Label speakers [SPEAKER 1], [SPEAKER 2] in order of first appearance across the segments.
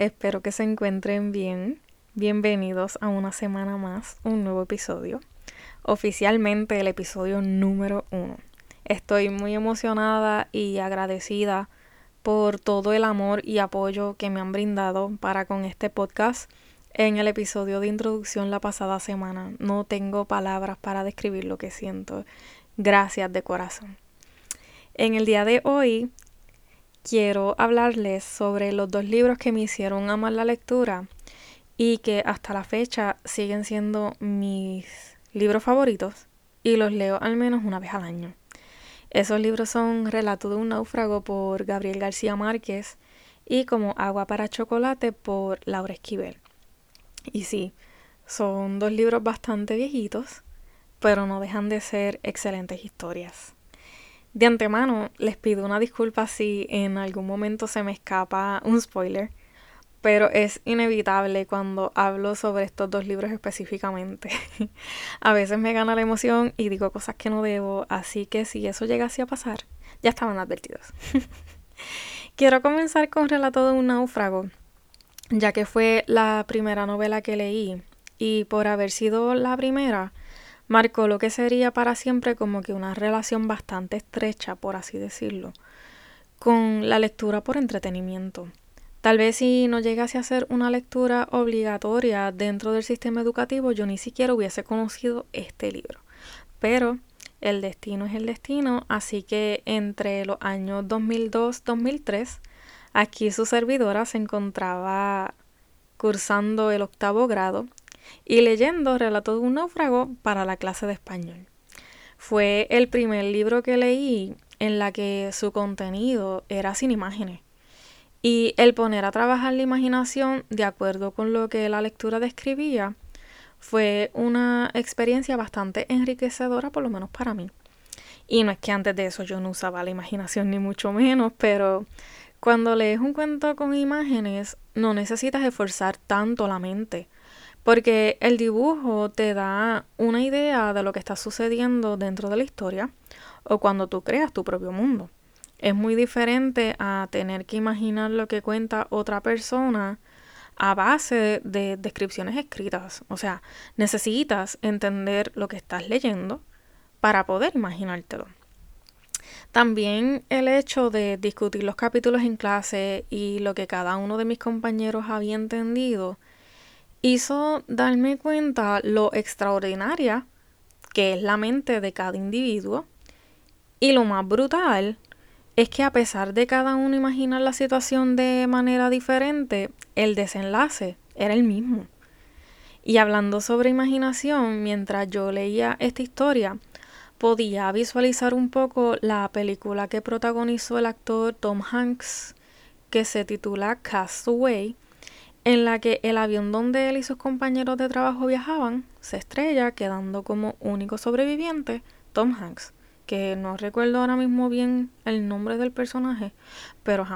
[SPEAKER 1] Espero que se encuentren bien. Bienvenidos a una semana más, un nuevo episodio. Oficialmente el episodio número uno. Estoy muy emocionada y agradecida por todo el amor y apoyo que me han brindado para con este podcast. En el episodio de introducción la pasada semana no tengo palabras para describir lo que siento. Gracias de corazón. En el día de hoy quiero hablarles sobre los dos libros que me hicieron amar la lectura y que hasta la fecha siguen siendo mis libros favoritos y los leo al menos una vez al año. Esos libros son Relato de un náufrago por Gabriel García Márquez y Como agua para chocolate por Laura Esquivel. Y sí, son dos libros bastante viejitos, pero no dejan de ser excelentes historias. De antemano les pido una disculpa si en algún momento se me escapa un spoiler, pero es inevitable cuando hablo sobre estos dos libros específicamente. a veces me gana la emoción y digo cosas que no debo, así que si eso llegase a pasar, ya estaban advertidos. Quiero comenzar con Relato de un náufrago, ya que fue la primera novela que leí y por haber sido la primera, marcó lo que sería para siempre como que una relación bastante estrecha, por así decirlo, con la lectura por entretenimiento. Tal vez si no llegase a ser una lectura obligatoria dentro del sistema educativo, yo ni siquiera hubiese conocido este libro. Pero el destino es el destino, así que entre los años 2002-2003, aquí su servidora se encontraba cursando el octavo grado y leyendo Relato de un náufrago para la clase de español. Fue el primer libro que leí en la que su contenido era sin imágenes. Y el poner a trabajar la imaginación de acuerdo con lo que la lectura describía fue una experiencia bastante enriquecedora, por lo menos para mí. Y no es que antes de eso yo no usaba la imaginación ni mucho menos, pero cuando lees un cuento con imágenes no necesitas esforzar tanto la mente porque el dibujo te da una idea de lo que está sucediendo dentro de la historia o cuando tú creas tu propio mundo. Es muy diferente a tener que imaginar lo que cuenta otra persona a base de descripciones escritas. O sea, necesitas entender lo que estás leyendo para poder imaginártelo. También el hecho de discutir los capítulos en clase y lo que cada uno de mis compañeros había entendido hizo darme cuenta lo extraordinaria que es la mente de cada individuo y lo más brutal es que a pesar de cada uno imaginar la situación de manera diferente, el desenlace era el mismo. Y hablando sobre imaginación, mientras yo leía esta historia, podía visualizar un poco la película que protagonizó el actor Tom Hanks, que se titula Castaway, en la que el avión donde él y sus compañeros de trabajo viajaban se estrella, quedando como único sobreviviente Tom Hanks, que no recuerdo ahora mismo bien el nombre del personaje, pero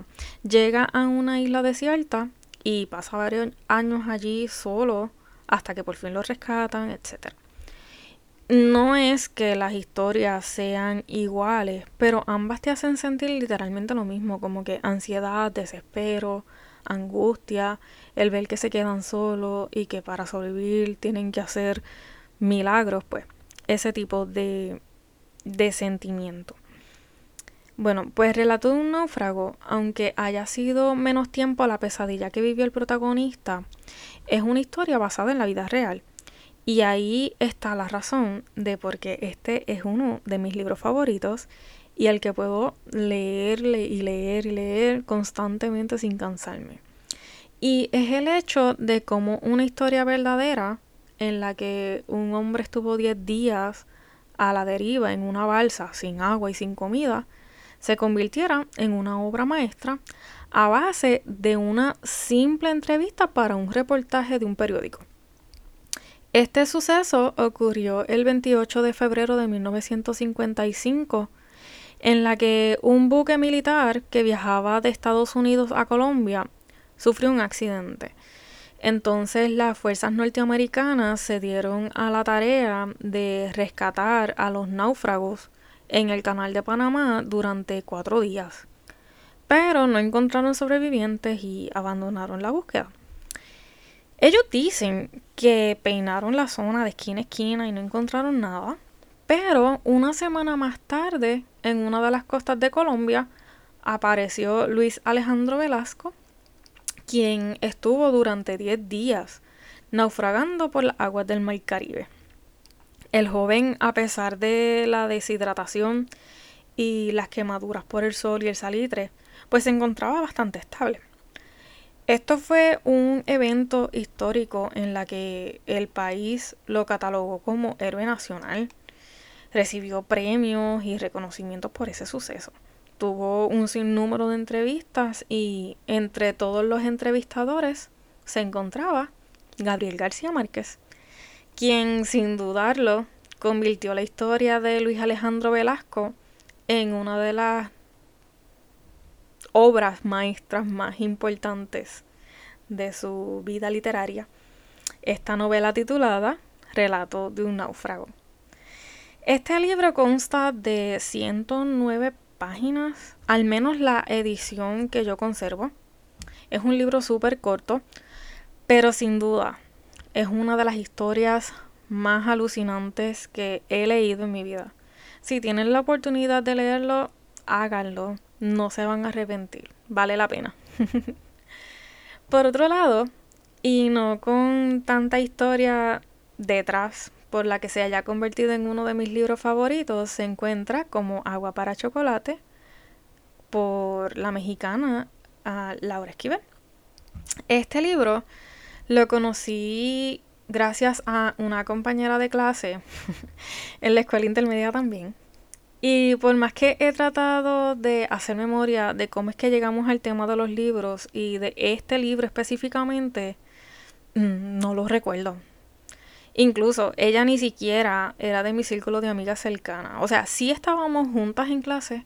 [SPEAKER 1] llega a una isla desierta y pasa varios años allí solo hasta que por fin lo rescatan, etc. No es que las historias sean iguales, pero ambas te hacen sentir literalmente lo mismo, como que ansiedad, desespero, angustia, el ver que se quedan solos y que para sobrevivir tienen que hacer milagros, pues ese tipo de, de sentimiento. Bueno, pues Relato de un náufrago, aunque haya sido menos tiempo a la pesadilla que vivió el protagonista, es una historia basada en la vida real. Y ahí está la razón de por qué este es uno de mis libros favoritos y al que puedo leerle y leer y leer constantemente sin cansarme. Y es el hecho de cómo una historia verdadera en la que un hombre estuvo 10 días a la deriva en una balsa sin agua y sin comida, se convirtiera en una obra maestra a base de una simple entrevista para un reportaje de un periódico. Este suceso ocurrió el 28 de febrero de 1955, en la que un buque militar que viajaba de Estados Unidos a Colombia sufrió un accidente. Entonces las fuerzas norteamericanas se dieron a la tarea de rescatar a los náufragos en el canal de Panamá durante cuatro días. Pero no encontraron sobrevivientes y abandonaron la búsqueda. Ellos dicen que peinaron la zona de esquina a esquina y no encontraron nada. Pero una semana más tarde, en una de las costas de Colombia, apareció Luis Alejandro Velasco, quien estuvo durante 10 días naufragando por las aguas del Mar Caribe. El joven, a pesar de la deshidratación y las quemaduras por el sol y el salitre, pues se encontraba bastante estable. Esto fue un evento histórico en la que el país lo catalogó como héroe nacional. Recibió premios y reconocimientos por ese suceso. Tuvo un sinnúmero de entrevistas y entre todos los entrevistadores se encontraba Gabriel García Márquez, quien sin dudarlo convirtió la historia de Luis Alejandro Velasco en una de las obras maestras más importantes de su vida literaria. Esta novela titulada Relato de un náufrago. Este libro consta de 109 páginas, al menos la edición que yo conservo. Es un libro súper corto, pero sin duda es una de las historias más alucinantes que he leído en mi vida. Si tienen la oportunidad de leerlo, háganlo. No se van a arrepentir. Vale la pena. por otro lado, y no con tanta historia detrás por la que se haya convertido en uno de mis libros favoritos, se encuentra como Agua para Chocolate por la mexicana ah, Laura Esquivel. Este libro lo conocí gracias a una compañera de clase en la escuela intermedia también. Y por más que he tratado de hacer memoria de cómo es que llegamos al tema de los libros y de este libro específicamente, mm, no lo recuerdo. Incluso ella ni siquiera era de mi círculo de amigas cercanas. O sea, sí estábamos juntas en clase,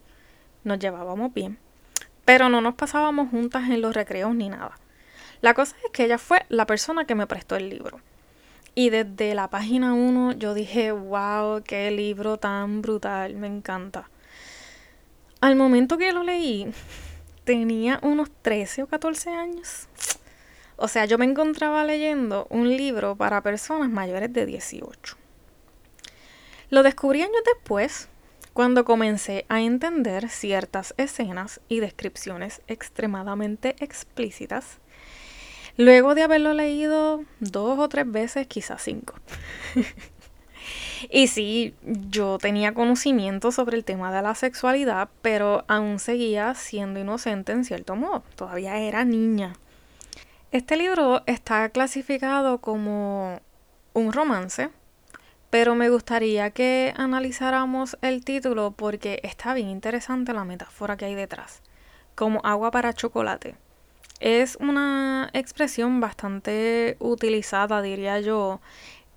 [SPEAKER 1] nos llevábamos bien, pero no nos pasábamos juntas en los recreos ni nada. La cosa es que ella fue la persona que me prestó el libro. Y desde la página 1 yo dije, wow, qué libro tan brutal, me encanta. Al momento que lo leí, tenía unos 13 o 14 años. O sea, yo me encontraba leyendo un libro para personas mayores de 18. Lo descubrí años después, cuando comencé a entender ciertas escenas y descripciones extremadamente explícitas Luego de haberlo leído dos o tres veces, quizás cinco. y sí, yo tenía conocimiento sobre el tema de la sexualidad, pero aún seguía siendo inocente en cierto modo. Todavía era niña. Este libro está clasificado como un romance, pero me gustaría que analizáramos el título porque está bien interesante la metáfora que hay detrás, como agua para chocolate. Es una expresión bastante utilizada, diría yo,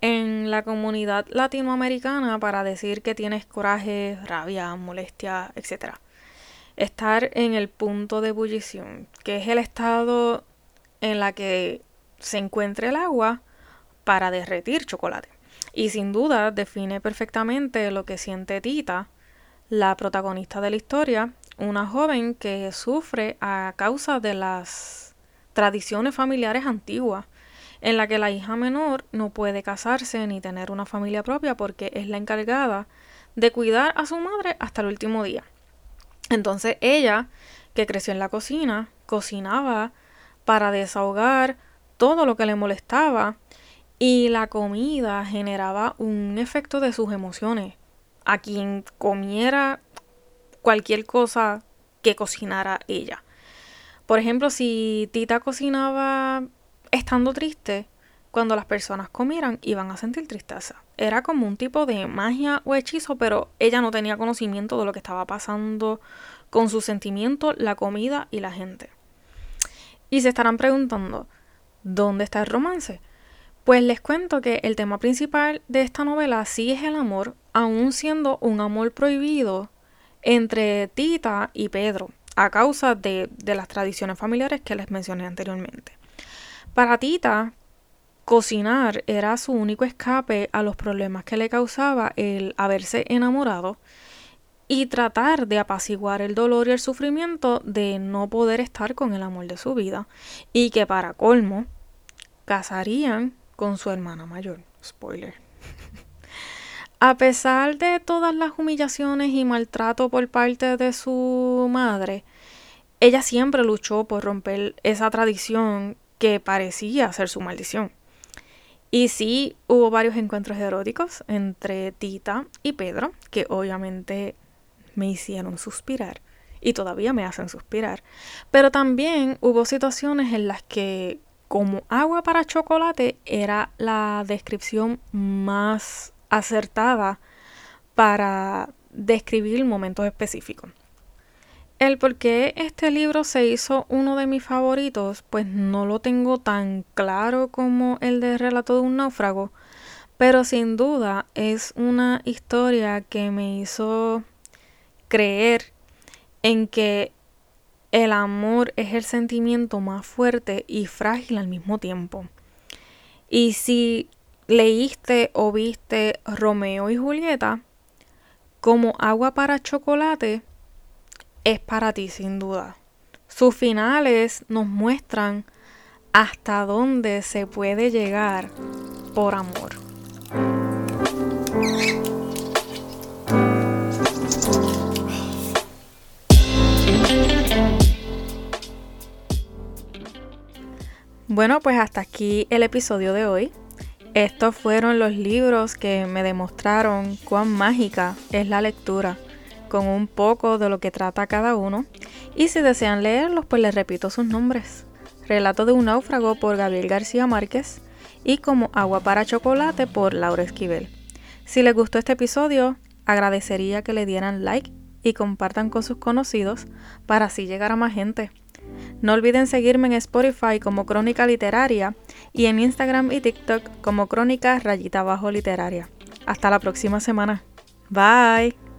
[SPEAKER 1] en la comunidad latinoamericana para decir que tienes coraje, rabia, molestia, etc. Estar en el punto de ebullición, que es el estado en la que se encuentra el agua para derretir chocolate. Y sin duda define perfectamente lo que siente Tita, la protagonista de la historia, una joven que sufre a causa de las tradiciones familiares antiguas, en la que la hija menor no puede casarse ni tener una familia propia porque es la encargada de cuidar a su madre hasta el último día. Entonces ella, que creció en la cocina, cocinaba para desahogar todo lo que le molestaba y la comida generaba un efecto de sus emociones. A quien comiera cualquier cosa que cocinara ella. Por ejemplo, si Tita cocinaba estando triste, cuando las personas comieran iban a sentir tristeza. Era como un tipo de magia o hechizo, pero ella no tenía conocimiento de lo que estaba pasando con sus sentimientos, la comida y la gente. Y se estarán preguntando, ¿dónde está el romance? Pues les cuento que el tema principal de esta novela sí es el amor, aún siendo un amor prohibido entre Tita y Pedro, a causa de, de las tradiciones familiares que les mencioné anteriormente. Para Tita, cocinar era su único escape a los problemas que le causaba el haberse enamorado y tratar de apaciguar el dolor y el sufrimiento de no poder estar con el amor de su vida y que para colmo casarían con su hermana mayor. Spoiler. A pesar de todas las humillaciones y maltrato por parte de su madre, ella siempre luchó por romper esa tradición que parecía ser su maldición. Y sí, hubo varios encuentros eróticos entre Tita y Pedro, que obviamente me hicieron suspirar y todavía me hacen suspirar. Pero también hubo situaciones en las que como agua para chocolate era la descripción más acertada para describir momentos específicos. El por qué este libro se hizo uno de mis favoritos, pues no lo tengo tan claro como el de Relato de un náufrago, pero sin duda es una historia que me hizo creer en que el amor es el sentimiento más fuerte y frágil al mismo tiempo. Y si leíste o viste Romeo y Julieta, como agua para chocolate, es para ti sin duda. Sus finales nos muestran hasta dónde se puede llegar por amor. Bueno, pues hasta aquí el episodio de hoy. Estos fueron los libros que me demostraron cuán mágica es la lectura con un poco de lo que trata cada uno. Y si desean leerlos, pues les repito sus nombres. Relato de un náufrago por Gabriel García Márquez y Como agua para chocolate por Laura Esquivel. Si les gustó este episodio, agradecería que le dieran like y compartan con sus conocidos para así llegar a más gente. No olviden seguirme en Spotify como Crónica Literaria y en Instagram y TikTok como Crónica Rayita Bajo Literaria. Hasta la próxima semana. Bye.